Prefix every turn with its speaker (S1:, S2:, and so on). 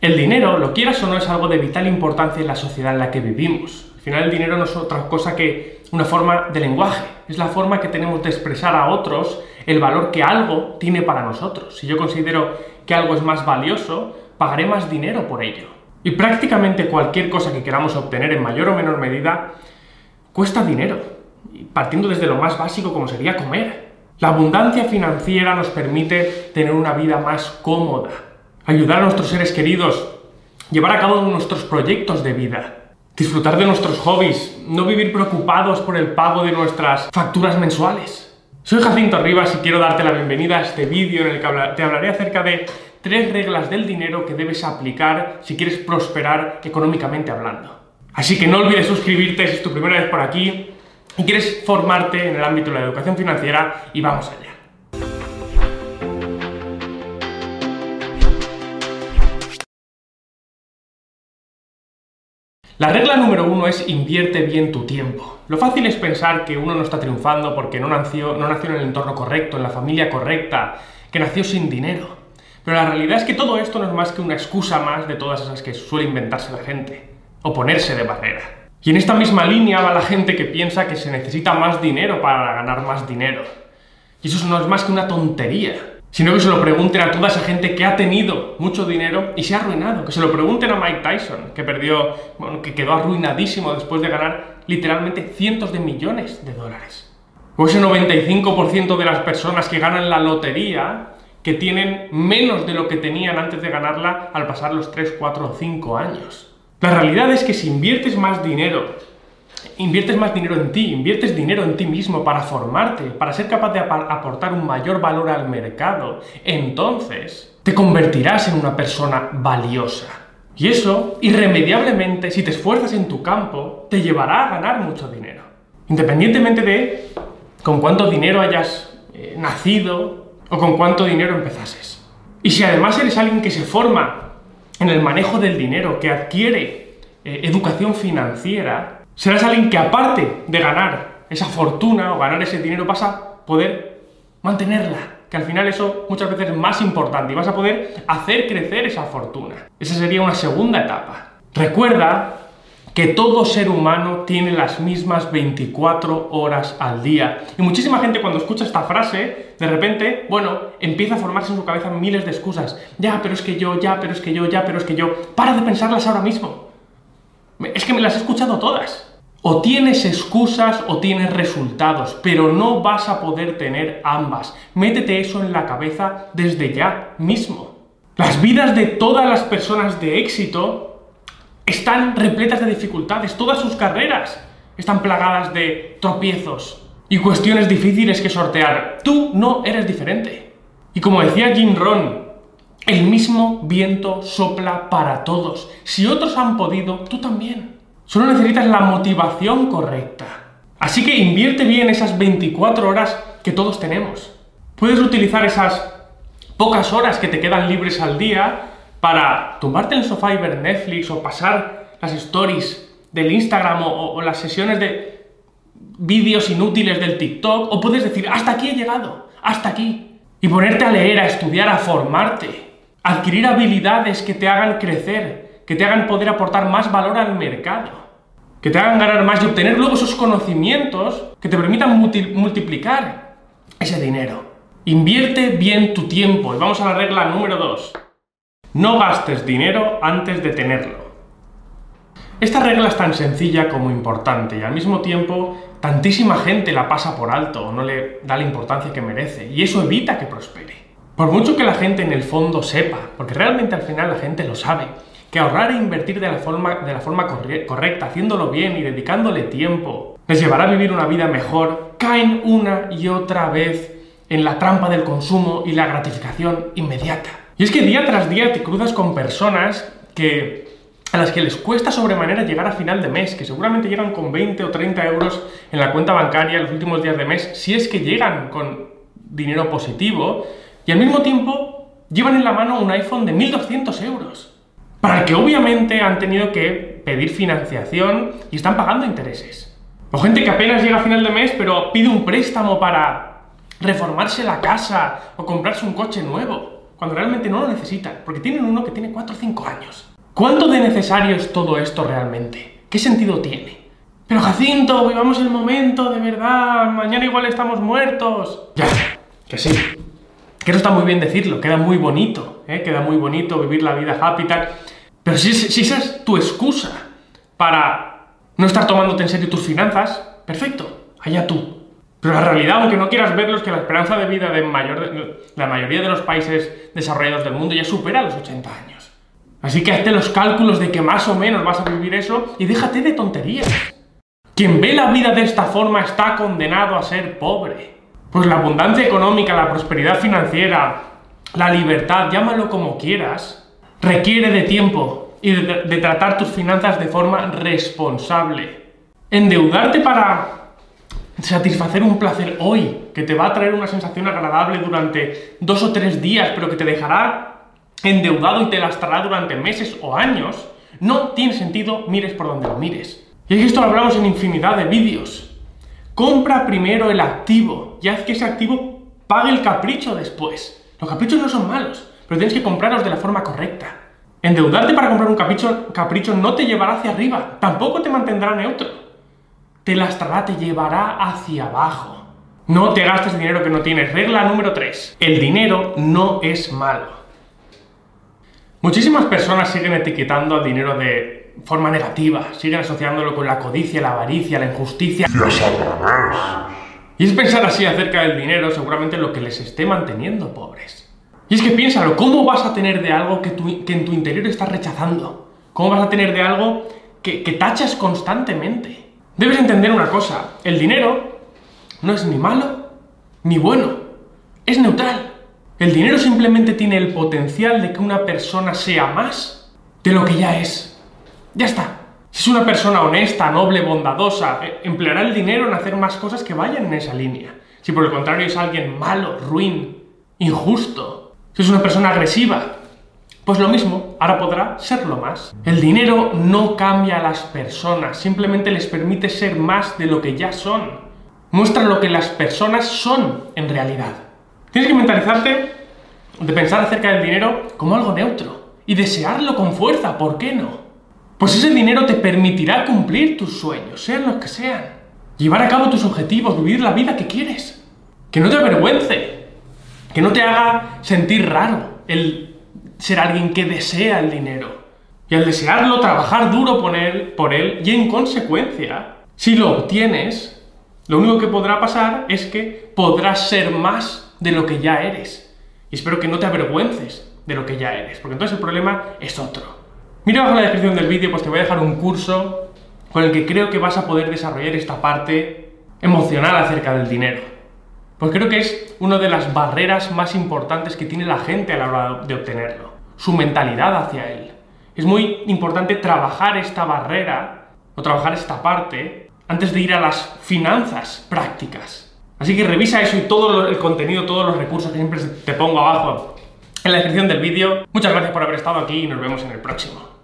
S1: El dinero, lo quieras o no, es algo de vital importancia en la sociedad en la que vivimos. Al final el dinero no es otra cosa que una forma de lenguaje, es la forma que tenemos de expresar a otros el valor que algo tiene para nosotros. Si yo considero que algo es más valioso, pagaré más dinero por ello. Y prácticamente cualquier cosa que queramos obtener en mayor o menor medida cuesta dinero, partiendo desde lo más básico como sería comer. La abundancia financiera nos permite tener una vida más cómoda, ayudar a nuestros seres queridos, llevar a cabo nuestros proyectos de vida, disfrutar de nuestros hobbies, no vivir preocupados por el pago de nuestras facturas mensuales. Soy Jacinto Rivas y quiero darte la bienvenida a este vídeo en el que te hablaré acerca de tres reglas del dinero que debes aplicar si quieres prosperar económicamente hablando. Así que no olvides suscribirte si es tu primera vez por aquí y quieres formarte en el ámbito de la educación financiera y vamos allá. La regla número uno es invierte bien tu tiempo. Lo fácil es pensar que uno no está triunfando porque no nació, no nació en el entorno correcto, en la familia correcta, que nació sin dinero. Pero la realidad es que todo esto no es más que una excusa más de todas esas que suele inventarse la gente, o ponerse de barrera. Y en esta misma línea va la gente que piensa que se necesita más dinero para ganar más dinero. Y eso no es más que una tontería sino que se lo pregunten a toda esa gente que ha tenido mucho dinero y se ha arruinado. Que se lo pregunten a Mike Tyson, que perdió, bueno, que quedó arruinadísimo después de ganar literalmente cientos de millones de dólares. O ese 95% de las personas que ganan la lotería que tienen menos de lo que tenían antes de ganarla al pasar los 3, 4 o 5 años. La realidad es que si inviertes más dinero inviertes más dinero en ti, inviertes dinero en ti mismo para formarte, para ser capaz de aportar un mayor valor al mercado, entonces te convertirás en una persona valiosa. Y eso, irremediablemente, si te esfuerzas en tu campo, te llevará a ganar mucho dinero. Independientemente de con cuánto dinero hayas eh, nacido o con cuánto dinero empezases. Y si además eres alguien que se forma en el manejo del dinero, que adquiere eh, educación financiera, serás alguien que aparte de ganar esa fortuna o ganar ese dinero vas a poder mantenerla. Que al final eso muchas veces es más importante y vas a poder hacer crecer esa fortuna. Esa sería una segunda etapa. Recuerda que todo ser humano tiene las mismas 24 horas al día. Y muchísima gente cuando escucha esta frase, de repente, bueno, empieza a formarse en su cabeza miles de excusas. Ya, pero es que yo, ya, pero es que yo, ya, pero es que yo. Para de pensarlas ahora mismo. Es que me las he escuchado todas. O tienes excusas o tienes resultados, pero no vas a poder tener ambas. Métete eso en la cabeza desde ya mismo. Las vidas de todas las personas de éxito están repletas de dificultades, todas sus carreras están plagadas de tropiezos y cuestiones difíciles que sortear. Tú no eres diferente. Y como decía Jim Ron, el mismo viento sopla para todos. Si otros han podido, tú también. Solo necesitas la motivación correcta. Así que invierte bien esas 24 horas que todos tenemos. Puedes utilizar esas pocas horas que te quedan libres al día para tumbarte en el sofá y ver Netflix o pasar las stories del Instagram o, las sesiones de vídeos inútiles del TikTok o puedes decir hasta aquí he llegado, hasta aquí y ponerte a leer, a estudiar, a formarte, adquirir habilidades que te hagan crecer, que te hagan poder aportar más valor al mercado, que te hagan ganar más y obtener luego esos conocimientos que te permitan multiplicar ese dinero. Invierte bien tu tiempo. Y vamos a la regla número 2. No gastes dinero antes de tenerlo. Esta regla es tan sencilla como importante y al mismo tiempo tantísima gente la pasa por alto o no le da la importancia que merece y eso evita que prospere. Por mucho que la gente en el fondo sepa, porque realmente al final la gente lo sabe, que ahorrar e invertir de la forma, de la forma correcta, haciéndolo bien y dedicándole tiempo, les llevará a vivir una vida mejor, caen una y otra vez en la trampa del consumo y la gratificación inmediata. Y es que día tras día te cruzas con personas que a las que les cuesta sobremanera llegar a final de mes, que seguramente llegan con 20 o 30 euros en la cuenta bancaria los últimos días de mes, si es que llegan con dinero positivo, y al mismo tiempo llevan en la mano un iPhone de 1200 euros para el que obviamente han tenido que pedir financiación y están pagando intereses. O gente que apenas llega a final de mes pero pide un préstamo para reformarse la casa o comprarse un coche nuevo, cuando realmente no lo necesitan, porque tienen uno que tiene 4 o 5 años. ¿Cuánto de necesario es todo esto realmente? ¿Qué sentido tiene? Pero Jacinto, vivamos el momento, de verdad, mañana igual estamos muertos. Ya, que sí. Que eso está muy bien decirlo, queda muy bonito, ¿eh? queda muy bonito vivir la vida happy tal. Pero si, si esa es tu excusa para no estar tomándote en serio tus finanzas, perfecto, allá tú. Pero la realidad, aunque no quieras verlo, es que la esperanza de vida de, mayor, la mayoría de los países desarrollados del mundo ya supera los 80 años. Así que hazte los cálculos de que más o menos vas a vivir eso y déjate de tonterías. Quien ve la vida de esta forma está condenado a ser pobre. Pues la abundancia económica, la prosperidad financiera, la libertad, llámalo como quieras, requiere de tiempo y de, tratar tus finanzas de forma responsable. Endeudarte para satisfacer un placer hoy, que te va a traer una sensación agradable durante dos o tres días, pero que te dejará endeudado y te lastrará durante meses o años, no tiene sentido, mires por donde lo mires. Y esto lo hablamos en infinidad de vídeos. Compra primero el activo y haz que ese activo pague el capricho después. Los caprichos no son malos, pero tienes que comprarlos de la forma correcta. Endeudarte para comprar un capricho, capricho no te llevará hacia arriba, tampoco te mantendrá neutro te lastrará, te llevará hacia abajo. No te gastes dinero que no tienes. Regla número 3. El dinero no es malo. Muchísimas personas siguen etiquetando al dinero de forma negativa, siguen asociándolo con la codicia, la avaricia, la injusticia. Y es pensar así acerca del dinero seguramente lo que les esté manteniendo pobres. Y es que piénsalo, ¿cómo vas a tener de algo que, en tu interior estás rechazando? ¿Cómo vas a tener de algo que tachas constantemente? Debes entender una cosa, el dinero no es ni malo ni bueno, es neutral. El dinero simplemente tiene el potencial de que una persona sea más de lo que ya es. Ya está. Si es una persona honesta, noble, bondadosa, eh, empleará el dinero en hacer más cosas que vayan en esa línea. Si por el contrario es alguien malo, ruin, injusto, si es una persona agresiva, pues lo mismo, ahora podrá serlo más. El dinero no cambia a las personas, simplemente les permite ser más de lo que ya son. Muestra lo que las personas son en realidad. Tienes que mentalizarte de pensar acerca del dinero como algo neutro y desearlo con fuerza, ¿por qué no? Pues ese dinero te permitirá cumplir tus sueños, sean los que sean. Llevar a cabo tus objetivos, vivir la vida que quieres. Que no te avergüence, que no te haga sentir raro el ser alguien que desea el dinero. Y al desearlo, trabajar duro por él, por él y en consecuencia, si lo obtienes, lo único que podrá pasar es que podrás ser más de lo que ya eres. Y espero que no te avergüences de lo que ya eres, porque entonces el problema es otro. Mira abajo en la descripción del vídeo, pues te voy a dejar un curso con el que creo que vas a poder desarrollar esta parte emocional acerca del dinero. Pues creo que es una de las barreras más importantes que tiene la gente a la hora de obtenerlo, su mentalidad hacia él. Es muy importante trabajar esta barrera o trabajar esta parte antes de ir a las finanzas prácticas. Así que revisa eso y todo el contenido, todos los recursos que siempre te pongo abajo en la descripción del vídeo. Muchas gracias por haber estado aquí y nos vemos en el próximo.